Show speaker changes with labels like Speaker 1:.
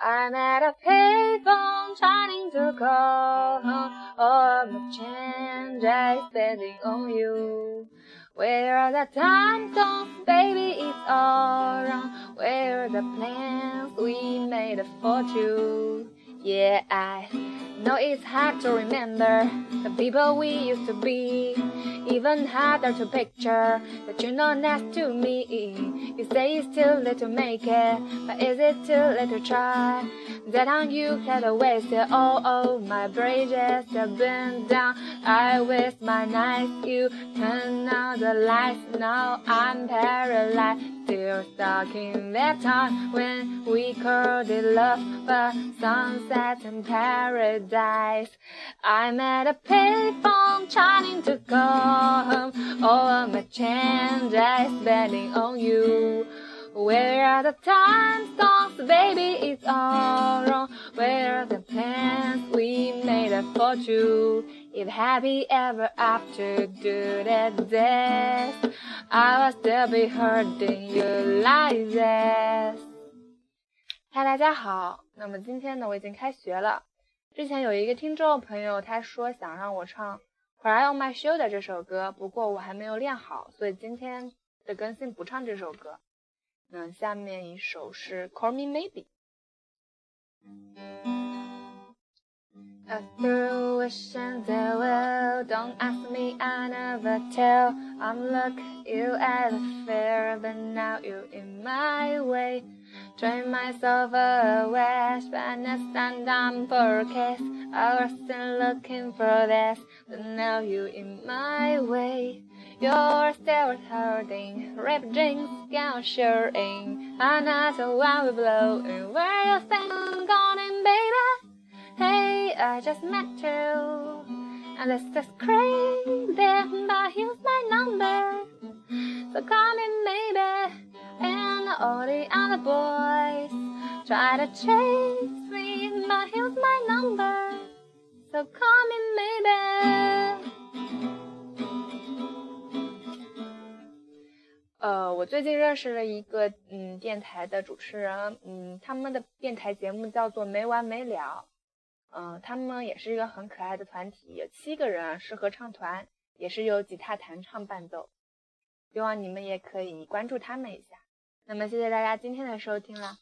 Speaker 1: I'm at a payphone trying to call home. All the change I spending on you. Where are the time zones, oh, baby? It's all wrong. Where are the plans we made for two? Yeah, I know it's hard to remember the people we used to be. Even harder to picture that you're not next to me. You say it's too late to make it, but is it too late to try? That time you had wasted all of my bridges have been down. I waste my nights, you turn out the lights. Now I'm paralyzed, still stuck in that time when we called it love, but sunset and paradise I'm at a payphone trying to call home. All of my change I spending on you. Where are the time songs, baby? It's all wrong. Where are the plans we made for two? If happy ever after do that death, I will still be hurting you like this. 嗨，大家好。那么今天呢，我已经开学了。 之前有一个听众朋友，他说想让我唱《Cry on My Shoulder》这首歌，不过我还没有练好，所以今天的更新不唱这首歌。那下面一首是《Call Me Maybe》。After wishing farewell, don't ask me, I never tell. I'm looking you at the fair, but now you're in my way. Drain myself away, spend I stand down for a kiss. I was still looking for this, but now you're in my way. You're still holding, rip drinks, gown shooting. Another one we blowing. Where you think I'm going, baby? Hey, I just met you. And this is crazy, but here's my number. So call me. And all the other boys try to chase me, but here's my number. So call me maybe. 呃，我最近认识了一个嗯电台的主持人，嗯，他们的电台节目叫做没完没了，嗯，他们也是一个很可爱的团体，有七个人，适合唱团，也是由吉他弹唱伴奏，希望你们也可以关注他们一下。那么谢谢大家今天的收听了。